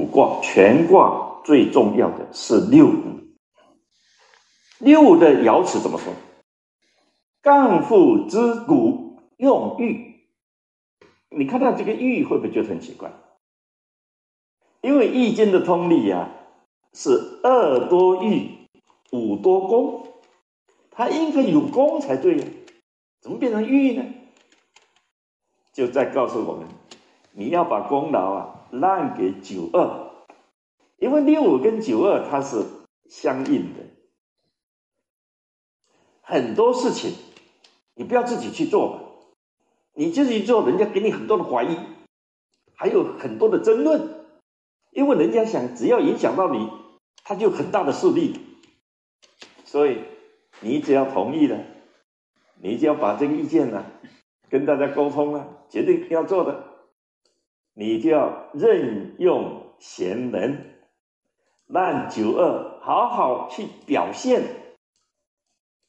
五卦全卦最重要的是六。六的爻辞怎么说？干父之骨用玉。你看到这个玉会不会觉得很奇怪？因为易经的通例呀是二多玉，五多功，它应该有功才对呀，怎么变成玉呢？就在告诉我们，你要把功劳啊让给九二，因为六五跟九二它是相应的，很多事情你不要自己去做嘛，你自己做，人家给你很多的怀疑，还有很多的争论，因为人家想只要影响到你，他就很大的势力，所以你只要同意了，你就要把这个意见呢。跟大家沟通了，决定要做的，你就要任用贤能，让九二好好去表现，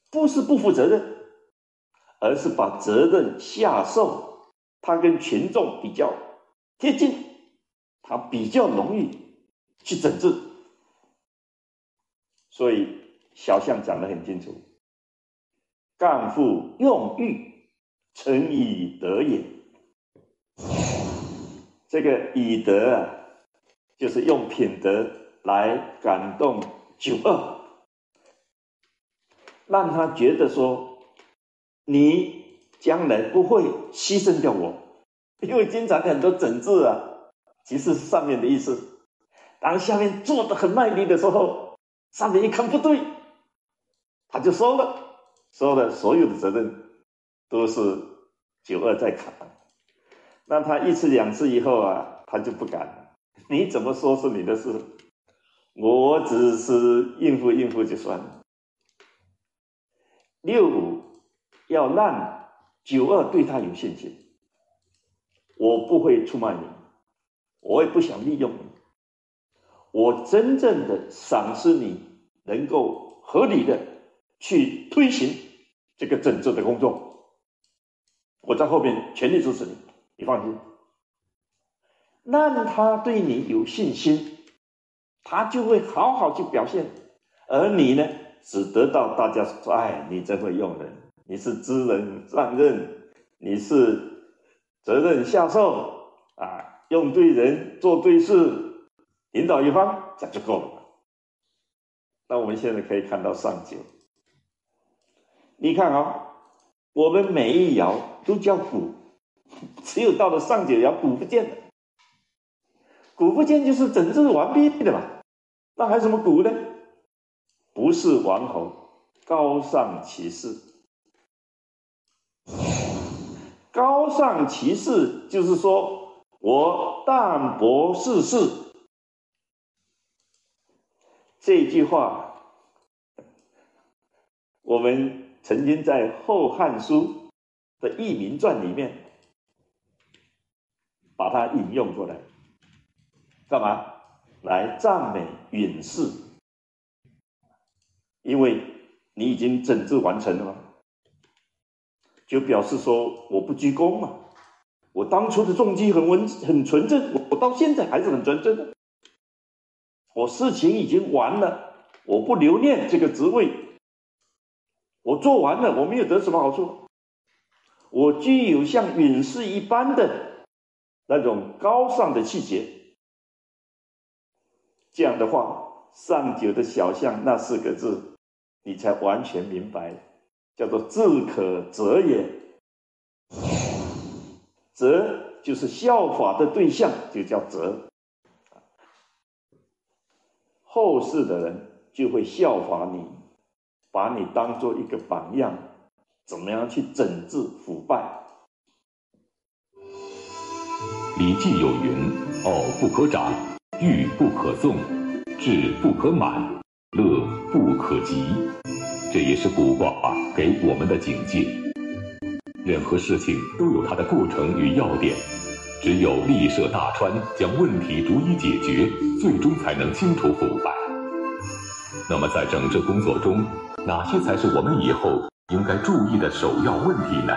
不是不负责任，而是把责任下受，他跟群众比较贴近，他比较容易去整治，所以小象讲得很清楚，干父用欲。诚以德也，这个以德啊，就是用品德来感动九二，让他觉得说，你将来不会牺牲掉我，因为经常很多整治啊，其实是上面的意思，当下面做的很卖力的时候，上面一看不对，他就收了，收了所有的责任。都是九二在扛，但他一次两次以后啊，他就不敢。你怎么说是你的事，我只是应付应付就算了。六五要让九二对他有信心，我不会出卖你，我也不想利用你，我真正的赏识你，能够合理的去推行这个整治的工作。我在后边全力支持你，你放心。让他对你有信心，他就会好好去表现。而你呢，只得到大家说：“哎，你真会用人，你是知人善任，你是责任下受啊，用对人，做对事，领导一方，这就够了。”那我们现在可以看到上九，你看啊。我们每一爻都叫古，只有到了上九爻古不见了。古不见就是整治完毕的嘛，那还什么古呢？不是王侯，高尚其士。高尚其士就是说我淡泊世事。这句话，我们。曾经在《后汉书》的《佚名传》里面，把它引用过来，干嘛？来赞美允氏，因为你已经整治完成了嘛，就表示说我不居功嘛，我当初的动机很温很纯正，我到现在还是很纯正的，我事情已经完了，我不留恋这个职位。我做完了，我没有得什么好处。我具有像允氏一般的那种高尚的气节。这样的话，上九的小象那四个字，你才完全明白，叫做自可则也。则就是效法的对象，就叫责。后世的人就会效法你。把你当做一个榜样，怎么样去整治腐败？《礼记》有云：“傲不可长，欲不可纵，志不可满，乐不可极。”这也是卜卦给我们的警戒。任何事情都有它的过程与要点，只有立设大川，将问题逐一解决，最终才能清除腐败。那么，在整治工作中，哪些才是我们以后应该注意的首要问题呢？